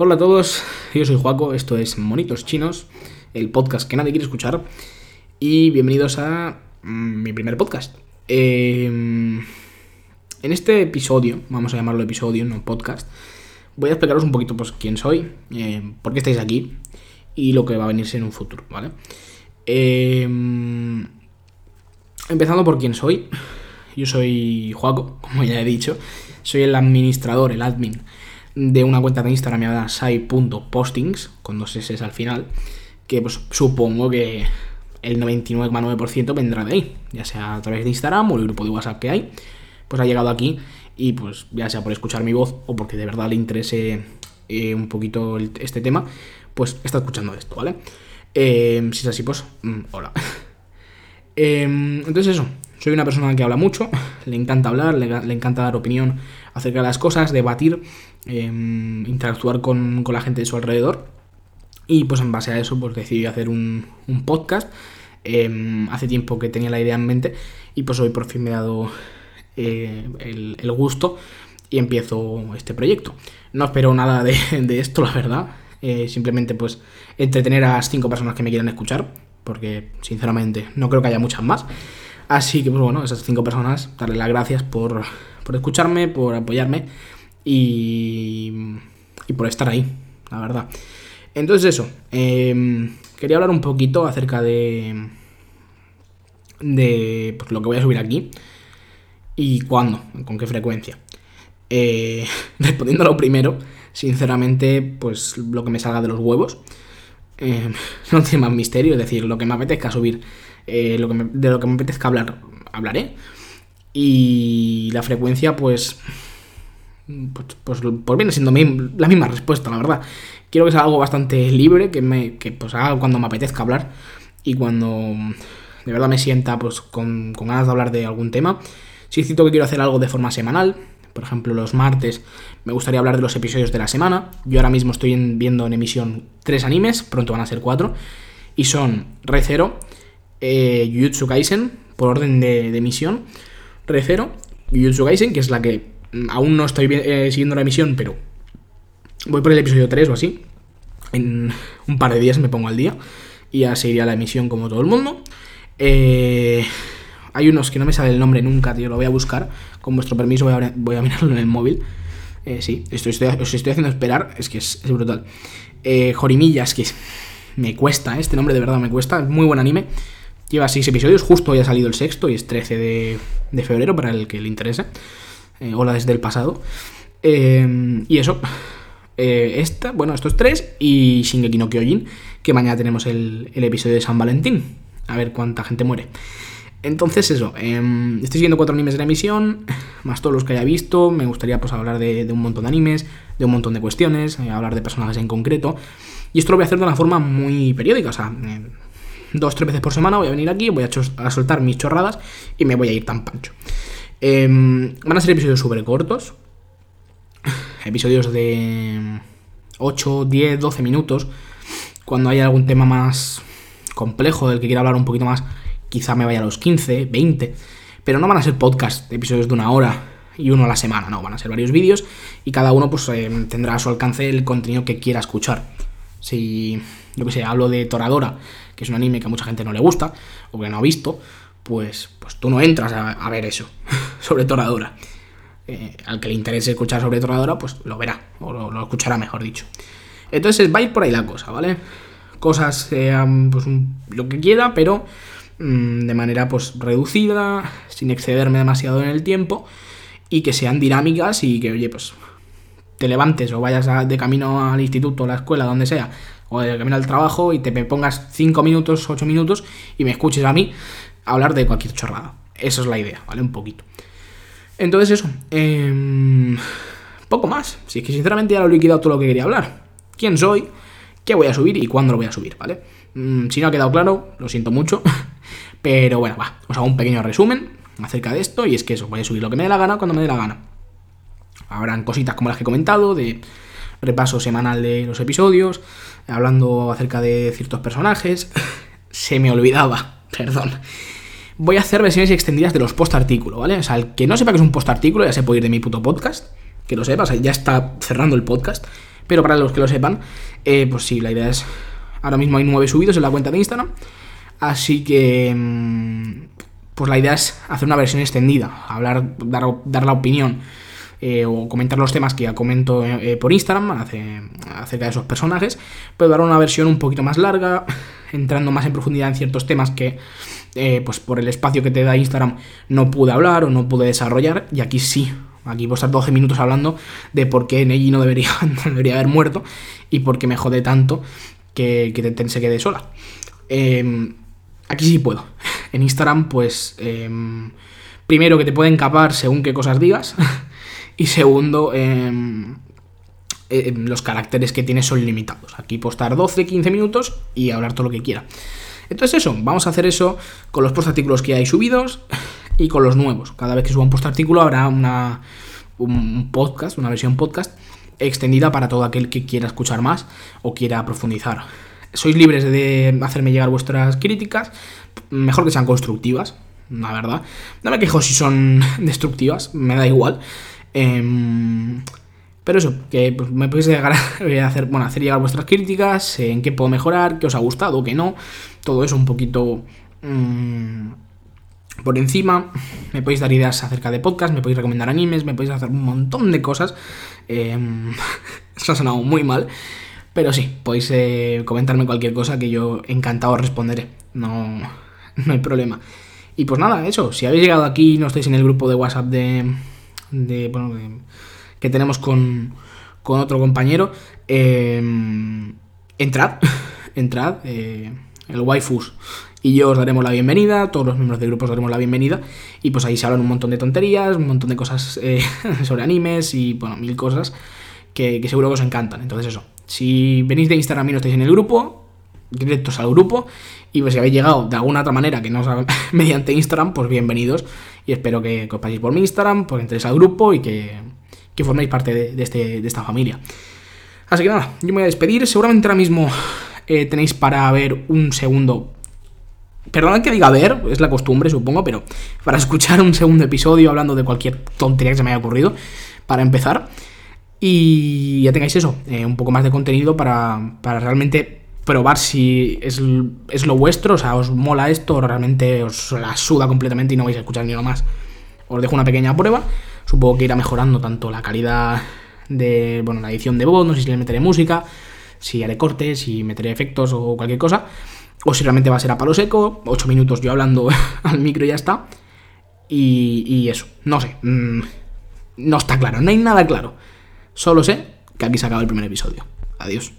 Hola a todos, yo soy Juaco, esto es Monitos Chinos, el podcast que nadie quiere escuchar, y bienvenidos a mm, mi primer podcast. Em, en este episodio, vamos a llamarlo episodio, no podcast, voy a explicaros un poquito pues, quién soy, eh, por qué estáis aquí y lo que va a venirse en un futuro, ¿vale? Em, empezando por quién soy, yo soy Juaco, como ya he dicho, soy el administrador, el admin de una cuenta de Instagram llamada sai.postings, con dos S al final, que pues supongo que el 99,9% vendrá de ahí, ya sea a través de Instagram o el grupo de WhatsApp que hay, pues ha llegado aquí y pues ya sea por escuchar mi voz o porque de verdad le interese eh, un poquito este tema, pues está escuchando esto, ¿vale? Eh, si es así, pues mm, hola. Em, entonces eso, soy una persona que habla mucho, le encanta hablar, le, encanta dar opinión acerca de las cosas, debatir, em, interactuar con, la gente de su alrededor. Y pues en base a eso pues decidí hacer un, podcast. Em, hace tiempo que tenía la idea en mente y pues hoy por fin me he dado eh, el, gusto y empiezo este proyecto. No espero nada de, esto, la verdad. Eh, simplemente pues entretener a las cinco personas que me quieran escuchar, porque sinceramente no creo que haya muchas más. Así que, pues bueno, esas cinco personas, darle las gracias por, escucharme, por apoyarme y, y por estar ahí, la verdad. Entonces eso, em, quería hablar un poquito acerca de, de pues, lo que voy a subir aquí y cuándo, con qué frecuencia. Eh, respondiendo a lo primero, sinceramente, pues lo que me salga de los huevos. Em, no tiene más misterio, es decir, lo que me apetezca subir eh, de lo que me apetezca hablar, hablaré. Y la frecuencia, pues, pues, pues, viene siendo la misma respuesta, la verdad. Quiero que sea algo bastante libre, que, me, que pues haga cuando me apetezca hablar y cuando de verdad me sienta pues con, con ganas de hablar de algún tema. Si es cierto que quiero hacer algo de forma semanal, por ejemplo los martes me gustaría hablar de los episodios de la semana. Yo ahora mismo estoy viendo en emisión tres animes, pronto van a ser cuatro, y son Re Zero, eh, Jujutsu Kaisen, por orden de, emisión, Recero, Jujutsu Kaisen, que es la que mm, aún no estoy eh, siguiendo la emisión, pero voy por el episodio 3 o así. En un par de días me pongo al día y ya seguiría la emisión como todo el mundo. Eh, hay unos que no me sale el nombre nunca, tío, lo voy a buscar. Con vuestro permiso voy a, mirarlo en el móvil. Eh, sí, estoy, os estoy haciendo esperar, es que es, brutal. Jorimillas, que me cuesta, este nombre de verdad me cuesta, es muy buen anime. Lleva seis episodios, justo hoy ha salido el sexto y es 13 de, febrero para el que le interese. Eh, hola desde el pasado. Eh, y eso. Eh, esta, bueno, estos tres y Shingeki no Kyojin, que mañana tenemos el, episodio de San Valentín. A ver cuánta gente muere. Entonces eso, em, estoy siguiendo cuatro animes de la emisión, más todos los que haya visto, me gustaría pues hablar de, de un montón de animes, de un montón de cuestiones, hablar de personajes en concreto, y esto lo voy a hacer de una forma muy periódica, o sea, dos, tres veces por semana voy a venir aquí, voy a, soltar mis chorradas y me voy a ir tan pancho. Em, van a ser episodios súper cortos. Episodios de 8, 10, 12 minutos. Cuando haya algún tema más complejo del que quiera hablar un poquito más, quizá me vaya a los 15, 20. Pero no van a ser podcast, episodios de una hora y uno a la semana, no, van a ser varios vídeos y cada uno pues em, tendrá a su alcance el contenido que quiera escuchar. Si, yo que sé, hablo de Toradora, que es un anime que a mucha gente no le gusta, o que no ha visto, pues, pues tú no entras a, ver eso, sobre Toradora. Eh, al que le interese escuchar sobre Toradora, pues lo verá, o lo, escuchará, mejor dicho. Entonces va a ir por ahí la cosa, ¿vale? Cosas, sean pues lo que quiera, pero mm, de manera pues reducida, sin excederme demasiado en el tiempo, y que sean dinámicas y que, oye, pues te levantes o vayas de camino al instituto, a la escuela, donde sea, o de camino al trabajo y te pongas 5 minutos, 8 minutos y me escuches a mí hablar de cualquier chorrada. Esa es la idea, ¿vale? Un poquito. Entonces eso. Em, poco más. Si es que sinceramente ya lo he liquidado todo lo que quería hablar. ¿Quién soy? ¿Qué voy a subir y cuándo lo voy a subir? ¿Vale? Mm, si no ha quedado claro, lo siento mucho. Pero bueno, va. Os hago un pequeño resumen acerca de esto. Y es que eso, voy a subir lo que me dé la gana cuando me dé la gana. Habrán cositas como las que he comentado, de repaso semanal de los episodios, hablando acerca de ciertos personajes. Se me olvidaba, perdón. Voy a hacer versiones extendidas de los post-artículos, ¿vale? O sea, el que no sepa que es un post-artículo ya se puede ir de mi puto podcast, que lo sepas, ya está cerrando el podcast. Pero para los que lo sepan, eh, pues sí, la idea es. Ahora mismo hay nueve subidos en la cuenta de Instagram. Así que. mm, Pues la idea es hacer una versión extendida. Hablar, dar, dar la opinión. Eh, o comentar los temas que ya comento eh, por Instagram acerca de esos personajes, pero dar una versión un poquito más larga, entrando más en profundidad en ciertos temas que, eh, pues por el espacio que te da Instagram, no pude hablar o no pude desarrollar, y aquí sí. Aquí puedo estar 12 minutos hablando de por qué Neji no debería, debería haber muerto y por qué me jode tanto que, que Tenten se quede sola. Eh, aquí sí puedo. En Instagram, pues. eh, primero que te pueden capar según qué cosas digas. Y segundo, eh, eh, los caracteres que tienes son limitados. Aquí puedo estar 12, 15 minutos y hablar todo lo que quiera. Entonces eso, vamos a hacer eso con los post artículos que hay subidos y con los nuevos. Cada vez que suba un post artículo habrá una, un podcast, una versión podcast extendida para todo aquel que quiera escuchar más o quiera profundizar. Sois libres de hacerme llegar vuestras críticas, mejor que sean constructivas, la verdad. No me quejo si son destructivas, me da igual. Em, pero eso, que pues, me podéis llegar a hacer, bueno, hacer llegar vuestras críticas, en qué puedo mejorar, qué os ha gustado, qué no. Todo eso un poquito mm, por encima. Me podéis dar ideas acerca de podcast, me podéis recomendar animes, me podéis hacer un montón de cosas. Em, eso ha sonado muy mal. Pero sí, podéis eh, comentarme cualquier cosa que yo encantado responderé. No, no hay problema. Y pues nada, eso. Si habéis llegado aquí y no estáis en el grupo de WhatsApp de. De, bueno, de- que tenemos con, con otro compañero, eh, entrad. entrad. el waifus y yo os daremos la bienvenida, todos los miembros del grupo os daremos la bienvenida, y pues ahí se hablan un montón de tonterías, un montón de cosas eh, sobre animes y bueno, mil cosas que, que seguro que os encantan. Entonces eso, si venís de Instagram y no estáis en el grupo, directos al grupo, y pues si habéis llegado de alguna otra manera que no sea mediante Instagram, pues bienvenidos, y espero que, os paséis por mi Instagram, pues entréis al grupo y que, que forméis parte de, de este, de esta familia. Así que nada, yo me voy a despedir. Seguramente ahora mismo eh, tenéis para ver un segundo. Perdonad que diga ver, es la costumbre, supongo, pero para escuchar un segundo episodio hablando de cualquier tontería que se me haya ocurrido, para empezar. Y ya tengáis eso, eh, un poco más de contenido para, para realmente probar si es, es lo vuestro, o sea, os mola esto, o realmente os la suda completamente y no vais a escuchar ni lo más. Os dejo una pequeña prueba, supongo que irá mejorando tanto la calidad de, bueno, la edición de voz, no sé si le meteré música, si haré cortes, si meteré efectos o cualquier cosa, o si realmente va a ser a palo seco, 8 minutos yo hablando al micro y ya está. Y, y eso, no sé, mm, no está claro, no hay nada claro. Solo sé que aquí se acaba el primer episodio. Adiós.